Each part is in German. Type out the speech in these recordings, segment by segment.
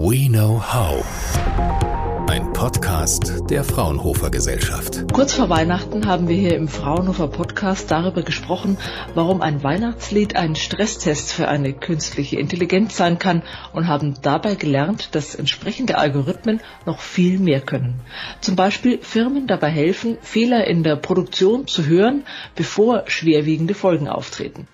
We Know How. Ein Podcast der Fraunhofer Gesellschaft. Kurz vor Weihnachten haben wir hier im Fraunhofer Podcast darüber gesprochen, warum ein Weihnachtslied ein Stresstest für eine künstliche Intelligenz sein kann und haben dabei gelernt, dass entsprechende Algorithmen noch viel mehr können. Zum Beispiel Firmen dabei helfen, Fehler in der Produktion zu hören, bevor schwerwiegende Folgen auftreten.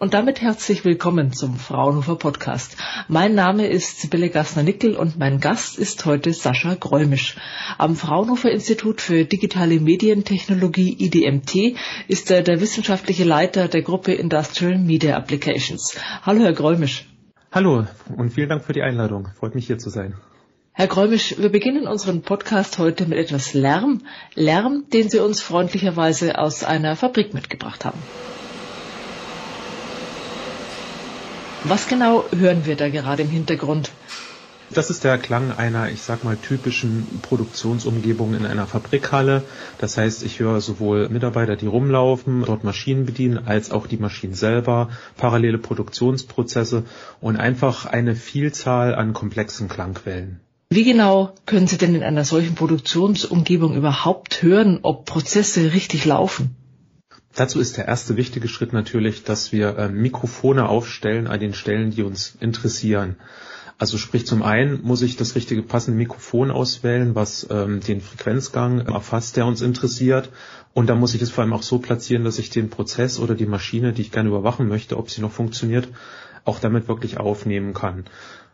Und damit herzlich willkommen zum Fraunhofer Podcast. Mein Name ist Sibylle Gassner-Nickel und mein Gast ist heute Sascha Gräumisch. Am Fraunhofer Institut für Digitale Medientechnologie IDMT ist er der wissenschaftliche Leiter der Gruppe Industrial Media Applications. Hallo, Herr Gräumisch. Hallo und vielen Dank für die Einladung. Freut mich hier zu sein. Herr Gräumisch, wir beginnen unseren Podcast heute mit etwas Lärm. Lärm, den Sie uns freundlicherweise aus einer Fabrik mitgebracht haben. Was genau hören wir da gerade im Hintergrund? Das ist der Klang einer, ich sag mal, typischen Produktionsumgebung in einer Fabrikhalle. Das heißt, ich höre sowohl Mitarbeiter, die rumlaufen, dort Maschinen bedienen, als auch die Maschinen selber, parallele Produktionsprozesse und einfach eine Vielzahl an komplexen Klangquellen. Wie genau können Sie denn in einer solchen Produktionsumgebung überhaupt hören, ob Prozesse richtig laufen? Dazu ist der erste wichtige Schritt natürlich, dass wir äh, Mikrofone aufstellen an den Stellen, die uns interessieren. Also sprich zum einen muss ich das richtige passende Mikrofon auswählen, was ähm, den Frequenzgang erfasst, der uns interessiert. Und da muss ich es vor allem auch so platzieren, dass ich den Prozess oder die Maschine, die ich gerne überwachen möchte, ob sie noch funktioniert, auch damit wirklich aufnehmen kann.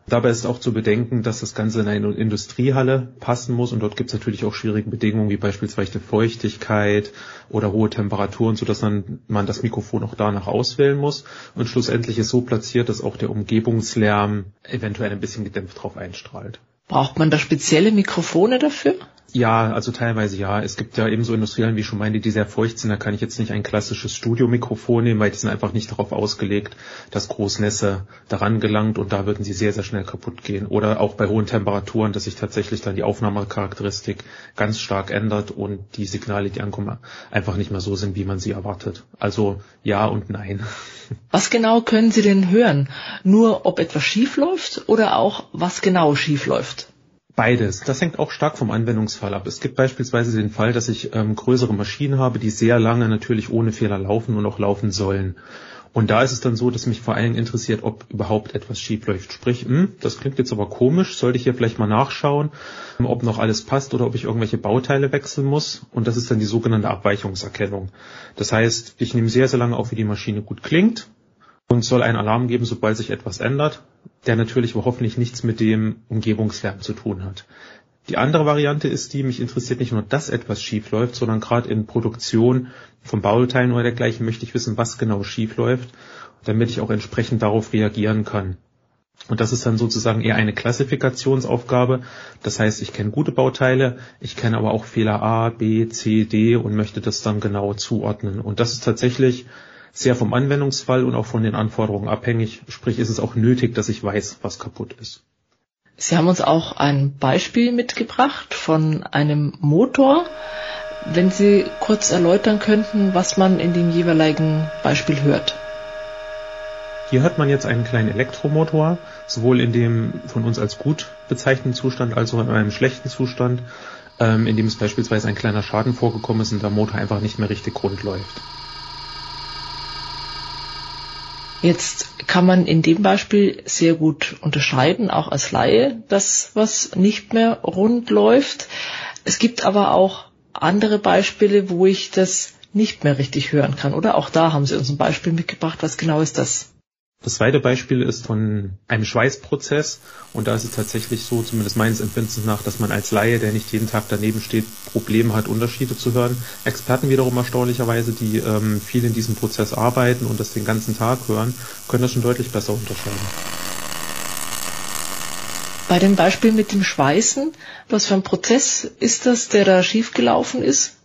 Dabei ist auch zu bedenken, dass das Ganze in eine Industriehalle passen muss und dort gibt es natürlich auch schwierige Bedingungen wie beispielsweise Feuchtigkeit oder hohe Temperaturen, sodass dann man das Mikrofon auch danach auswählen muss und schlussendlich ist so platziert, dass auch der Umgebungslärm eventuell ein bisschen gedämpft drauf einstrahlt. Braucht man da spezielle Mikrofone dafür? Ja, also teilweise ja. Es gibt ja ebenso Industriellen, wie schon meine, die sehr feucht sind. Da kann ich jetzt nicht ein klassisches Studiomikrofon nehmen, weil die sind einfach nicht darauf ausgelegt, dass Großnässe daran gelangt und da würden sie sehr, sehr schnell kaputt gehen. Oder auch bei hohen Temperaturen, dass sich tatsächlich dann die Aufnahmecharakteristik ganz stark ändert und die Signale, die ankommen, einfach nicht mehr so sind, wie man sie erwartet. Also ja und nein. Was genau können Sie denn hören? Nur ob etwas schief läuft oder auch was genau schief läuft? Beides. Das hängt auch stark vom Anwendungsfall ab. Es gibt beispielsweise den Fall, dass ich ähm, größere Maschinen habe, die sehr lange natürlich ohne Fehler laufen und auch laufen sollen. Und da ist es dann so, dass mich vor allen Dingen interessiert, ob überhaupt etwas schief läuft. Sprich, hm, das klingt jetzt aber komisch, sollte ich hier vielleicht mal nachschauen, ob noch alles passt oder ob ich irgendwelche Bauteile wechseln muss. Und das ist dann die sogenannte Abweichungserkennung. Das heißt, ich nehme sehr, sehr lange auf, wie die Maschine gut klingt und soll einen Alarm geben, sobald sich etwas ändert, der natürlich hoffentlich nichts mit dem Umgebungslärm zu tun hat. Die andere Variante ist die, mich interessiert nicht nur, dass etwas schief läuft, sondern gerade in Produktion von Bauteilen oder dergleichen möchte ich wissen, was genau schief läuft, damit ich auch entsprechend darauf reagieren kann. Und das ist dann sozusagen eher eine Klassifikationsaufgabe. Das heißt, ich kenne gute Bauteile, ich kenne aber auch Fehler A, B, C, D und möchte das dann genau zuordnen. Und das ist tatsächlich sehr vom Anwendungsfall und auch von den Anforderungen abhängig. Sprich, ist es auch nötig, dass ich weiß, was kaputt ist. Sie haben uns auch ein Beispiel mitgebracht von einem Motor. Wenn Sie kurz erläutern könnten, was man in dem jeweiligen Beispiel hört. Hier hört man jetzt einen kleinen Elektromotor, sowohl in dem von uns als gut bezeichneten Zustand als auch in einem schlechten Zustand, ähm, in dem es beispielsweise ein kleiner Schaden vorgekommen ist und der Motor einfach nicht mehr richtig rund läuft. Jetzt kann man in dem Beispiel sehr gut unterscheiden, auch als Laie, das, was nicht mehr rund läuft. Es gibt aber auch andere Beispiele, wo ich das nicht mehr richtig hören kann. Oder auch da haben Sie uns ein Beispiel mitgebracht. Was genau ist das? Das zweite Beispiel ist von einem Schweißprozess und da ist es tatsächlich so, zumindest meines Empfindens nach, dass man als Laie, der nicht jeden Tag daneben steht, Probleme hat, Unterschiede zu hören. Experten wiederum erstaunlicherweise, die ähm, viel in diesem Prozess arbeiten und das den ganzen Tag hören, können das schon deutlich besser unterscheiden. Bei dem Beispiel mit dem Schweißen, was für ein Prozess ist das, der da schiefgelaufen ist?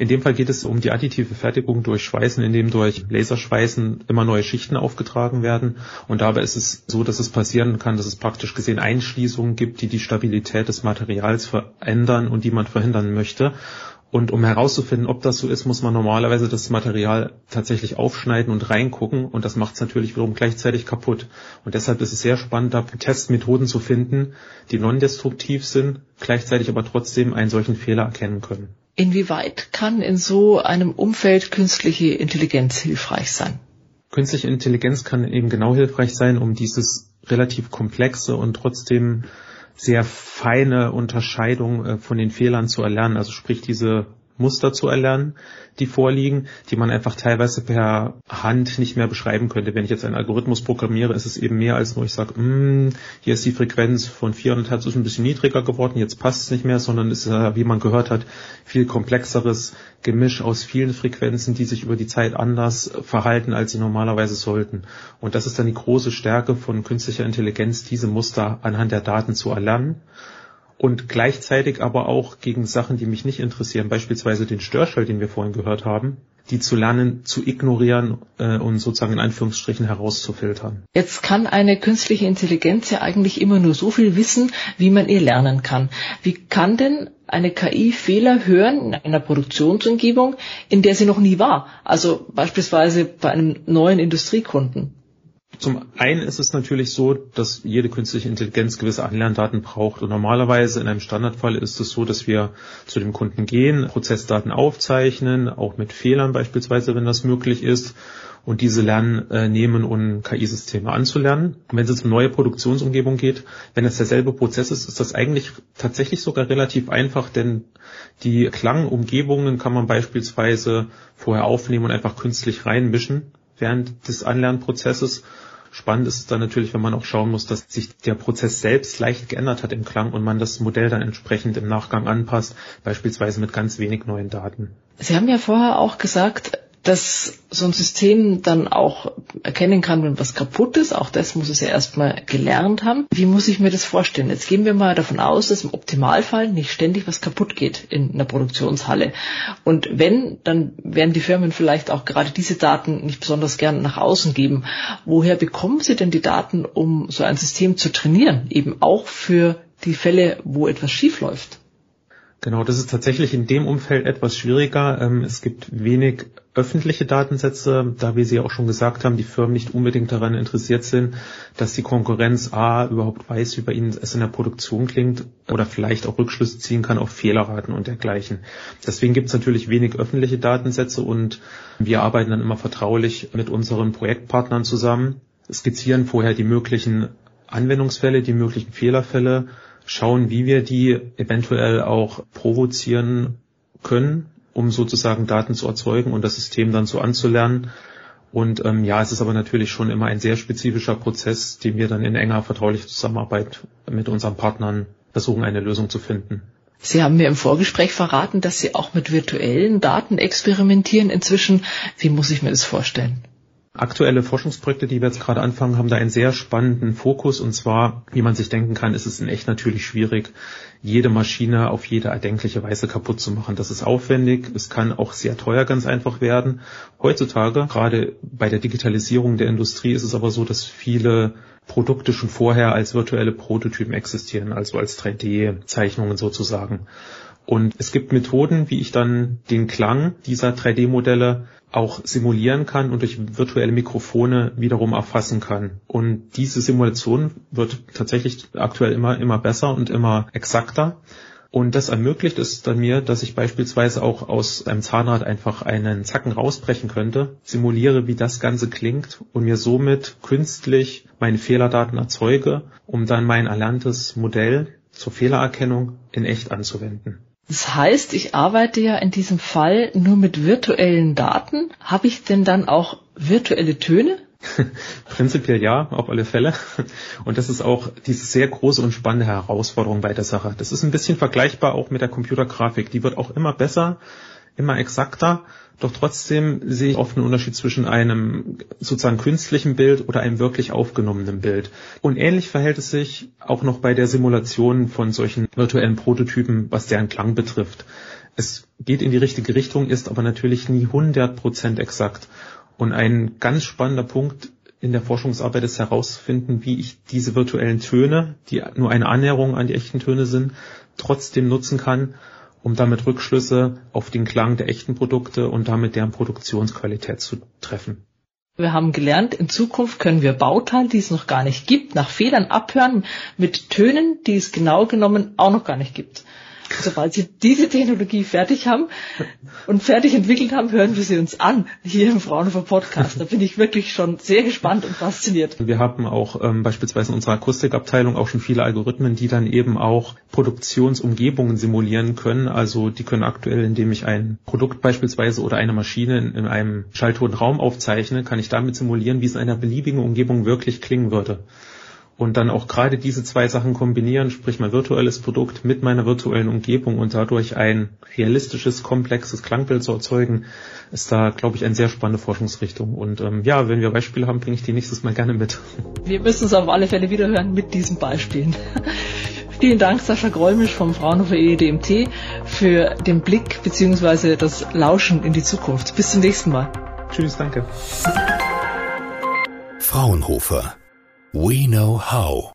In dem Fall geht es um die additive Fertigung durch Schweißen, indem durch Laserschweißen immer neue Schichten aufgetragen werden. Und dabei ist es so, dass es passieren kann, dass es praktisch gesehen Einschließungen gibt, die die Stabilität des Materials verändern und die man verhindern möchte. Und um herauszufinden, ob das so ist, muss man normalerweise das Material tatsächlich aufschneiden und reingucken. Und das macht es natürlich wiederum gleichzeitig kaputt. Und deshalb ist es sehr spannend, da Testmethoden zu finden, die non-destruktiv sind, gleichzeitig aber trotzdem einen solchen Fehler erkennen können. Inwieweit kann in so einem Umfeld künstliche Intelligenz hilfreich sein? Künstliche Intelligenz kann eben genau hilfreich sein, um dieses relativ komplexe und trotzdem sehr feine Unterscheidung äh, von den Fehlern zu erlernen. Also sprich diese Muster zu erlernen, die vorliegen, die man einfach teilweise per Hand nicht mehr beschreiben könnte. Wenn ich jetzt einen Algorithmus programmiere, ist es eben mehr als nur, ich sage, mm, hier ist die Frequenz von 400 Hertz ist ein bisschen niedriger geworden, jetzt passt es nicht mehr, sondern es ist, wie man gehört hat, viel komplexeres Gemisch aus vielen Frequenzen, die sich über die Zeit anders verhalten, als sie normalerweise sollten. Und das ist dann die große Stärke von künstlicher Intelligenz, diese Muster anhand der Daten zu erlernen und gleichzeitig aber auch gegen Sachen, die mich nicht interessieren, beispielsweise den Störschall, den wir vorhin gehört haben, die zu lernen, zu ignorieren äh, und sozusagen in Anführungsstrichen herauszufiltern. Jetzt kann eine künstliche Intelligenz ja eigentlich immer nur so viel wissen, wie man ihr lernen kann. Wie kann denn eine KI Fehler hören in einer Produktionsumgebung, in der sie noch nie war? Also beispielsweise bei einem neuen Industriekunden. Zum einen ist es natürlich so, dass jede künstliche Intelligenz gewisse Anlerndaten braucht. Und normalerweise in einem Standardfall ist es so, dass wir zu dem Kunden gehen, Prozessdaten aufzeichnen, auch mit Fehlern beispielsweise, wenn das möglich ist, und diese lernen, äh, nehmen, um KI-Systeme anzulernen. Und wenn es jetzt um neue Produktionsumgebung geht, wenn es derselbe Prozess ist, ist das eigentlich tatsächlich sogar relativ einfach, denn die Klangumgebungen kann man beispielsweise vorher aufnehmen und einfach künstlich reinmischen während des Anlernprozesses Spannend ist es dann natürlich, wenn man auch schauen muss, dass sich der Prozess selbst leicht geändert hat im Klang und man das Modell dann entsprechend im Nachgang anpasst, beispielsweise mit ganz wenig neuen Daten. Sie haben ja vorher auch gesagt, dass so ein System dann auch erkennen kann, wenn was kaputt ist. Auch das muss es ja erstmal gelernt haben. Wie muss ich mir das vorstellen? Jetzt gehen wir mal davon aus, dass im Optimalfall nicht ständig was kaputt geht in einer Produktionshalle. Und wenn, dann werden die Firmen vielleicht auch gerade diese Daten nicht besonders gern nach außen geben. Woher bekommen sie denn die Daten, um so ein System zu trainieren? Eben auch für die Fälle, wo etwas schief läuft. Genau, das ist tatsächlich in dem Umfeld etwas schwieriger. Ähm, es gibt wenig öffentliche Datensätze, da wie Sie auch schon gesagt haben, die Firmen nicht unbedingt daran interessiert sind, dass die Konkurrenz A überhaupt weiß, wie bei ihnen es in der Produktion klingt oder vielleicht auch Rückschlüsse ziehen kann auf Fehlerraten und dergleichen. Deswegen gibt es natürlich wenig öffentliche Datensätze und wir arbeiten dann immer vertraulich mit unseren Projektpartnern zusammen, skizzieren vorher die möglichen Anwendungsfälle, die möglichen Fehlerfälle schauen, wie wir die eventuell auch provozieren können, um sozusagen Daten zu erzeugen und das System dann so anzulernen. Und ähm, ja, es ist aber natürlich schon immer ein sehr spezifischer Prozess, den wir dann in enger vertraulicher Zusammenarbeit mit unseren Partnern versuchen, eine Lösung zu finden. Sie haben mir im Vorgespräch verraten, dass Sie auch mit virtuellen Daten experimentieren inzwischen. Wie muss ich mir das vorstellen? Aktuelle Forschungsprojekte, die wir jetzt gerade anfangen, haben da einen sehr spannenden Fokus. Und zwar, wie man sich denken kann, ist es in echt natürlich schwierig, jede Maschine auf jede erdenkliche Weise kaputt zu machen. Das ist aufwendig. Es kann auch sehr teuer ganz einfach werden. Heutzutage, gerade bei der Digitalisierung der Industrie, ist es aber so, dass viele Produkte schon vorher als virtuelle Prototypen existieren, also als 3D-Zeichnungen sozusagen. Und es gibt Methoden, wie ich dann den Klang dieser 3D-Modelle auch simulieren kann und durch virtuelle Mikrofone wiederum erfassen kann. Und diese Simulation wird tatsächlich aktuell immer, immer besser und immer exakter. Und das ermöglicht es dann mir, dass ich beispielsweise auch aus einem Zahnrad einfach einen Zacken rausbrechen könnte, simuliere, wie das Ganze klingt und mir somit künstlich meine Fehlerdaten erzeuge, um dann mein erlerntes Modell zur Fehlererkennung in echt anzuwenden. Das heißt, ich arbeite ja in diesem Fall nur mit virtuellen Daten. Habe ich denn dann auch virtuelle Töne? Prinzipiell ja, auf alle Fälle. Und das ist auch diese sehr große und spannende Herausforderung bei der Sache. Das ist ein bisschen vergleichbar auch mit der Computergrafik. Die wird auch immer besser, immer exakter. Doch trotzdem sehe ich oft einen Unterschied zwischen einem sozusagen künstlichen Bild oder einem wirklich aufgenommenen Bild. Und ähnlich verhält es sich auch noch bei der Simulation von solchen virtuellen Prototypen, was deren Klang betrifft. Es geht in die richtige Richtung, ist aber natürlich nie 100% exakt. Und ein ganz spannender Punkt in der Forschungsarbeit ist herauszufinden, wie ich diese virtuellen Töne, die nur eine Annäherung an die echten Töne sind, trotzdem nutzen kann, um damit Rückschlüsse auf den Klang der echten Produkte und damit deren Produktionsqualität zu treffen. Wir haben gelernt, in Zukunft können wir Bauteile, die es noch gar nicht gibt, nach Fehlern abhören mit Tönen, die es genau genommen auch noch gar nicht gibt. Sobald Sie diese Technologie fertig haben und fertig entwickelt haben, hören wir sie uns an, hier im Fraunhofer Podcast. Da bin ich wirklich schon sehr gespannt und fasziniert. Wir haben auch ähm, beispielsweise in unserer Akustikabteilung auch schon viele Algorithmen, die dann eben auch Produktionsumgebungen simulieren können. Also die können aktuell, indem ich ein Produkt beispielsweise oder eine Maschine in, in einem schalltoten Raum aufzeichne, kann ich damit simulieren, wie es in einer beliebigen Umgebung wirklich klingen würde und dann auch gerade diese zwei Sachen kombinieren, sprich mein virtuelles Produkt mit meiner virtuellen Umgebung und dadurch ein realistisches, komplexes Klangbild zu erzeugen, ist da, glaube ich, eine sehr spannende Forschungsrichtung. Und ähm, ja, wenn wir Beispiele haben, bringe ich die nächstes Mal gerne mit. Wir müssen es auf alle Fälle wiederhören mit diesen Beispielen. Vielen Dank, Sascha Gräumisch vom Fraunhofer EDMT, für den Blick bzw. das Lauschen in die Zukunft. Bis zum nächsten Mal. Tschüss, danke. Fraunhofer We know how.